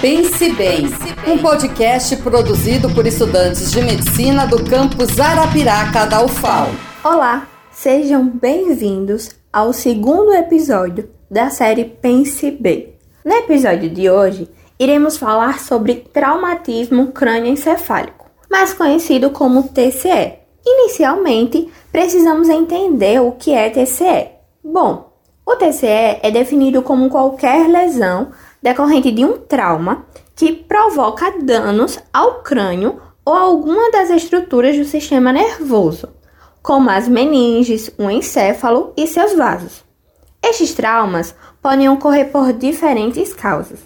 Pense Bem, um podcast produzido por estudantes de medicina do campus Arapiraca da UFAL. Olá, sejam bem-vindos ao segundo episódio da série Pense Bem. No episódio de hoje, iremos falar sobre traumatismo crânioencefálico, mais conhecido como TCE. Inicialmente, precisamos entender o que é TCE. Bom, o TCE é definido como qualquer lesão decorrente de um trauma que provoca danos ao crânio ou alguma das estruturas do sistema nervoso, como as meninges, o encéfalo e seus vasos. Estes traumas podem ocorrer por diferentes causas.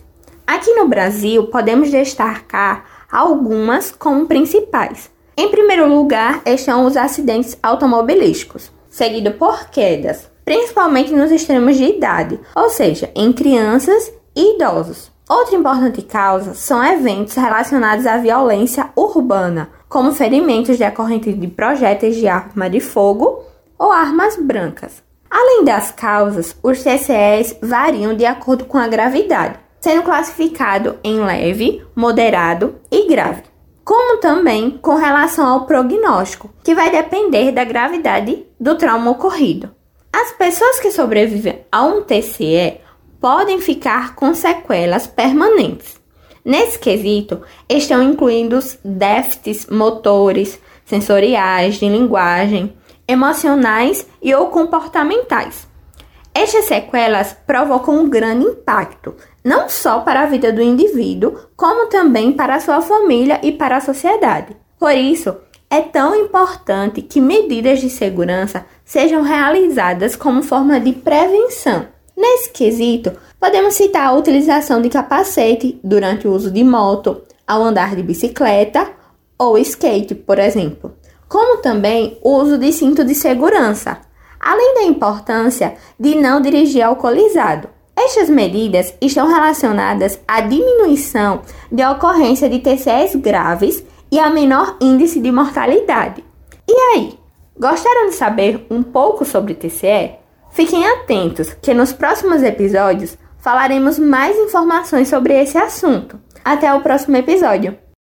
Aqui no Brasil, podemos destacar algumas como principais. Em primeiro lugar estão os acidentes automobilísticos, seguido por quedas, principalmente nos extremos de idade, ou seja, em crianças e idosos. Outra importante causa são eventos relacionados à violência urbana, como ferimentos decorrentes de projéteis de arma de fogo ou armas brancas. Além das causas, os TCEs variam de acordo com a gravidade, sendo classificado em leve, moderado e grave. Como também com relação ao prognóstico, que vai depender da gravidade do trauma ocorrido. As pessoas que sobrevivem a um TCE podem ficar com sequelas permanentes. Nesse quesito, estão incluídos déficits motores, sensoriais, de linguagem, emocionais e ou comportamentais. Estas sequelas provocam um grande impacto, não só para a vida do indivíduo, como também para a sua família e para a sociedade. Por isso, é tão importante que medidas de segurança sejam realizadas como forma de prevenção. Nesse quesito, podemos citar a utilização de capacete durante o uso de moto, ao andar de bicicleta ou skate, por exemplo, como também o uso de cinto de segurança, além da importância de não dirigir alcoolizado. Estas medidas estão relacionadas à diminuição de ocorrência de TCEs graves e a menor índice de mortalidade. E aí, gostaram de saber um pouco sobre TCE? Fiquem atentos que nos próximos episódios falaremos mais informações sobre esse assunto. Até o próximo episódio!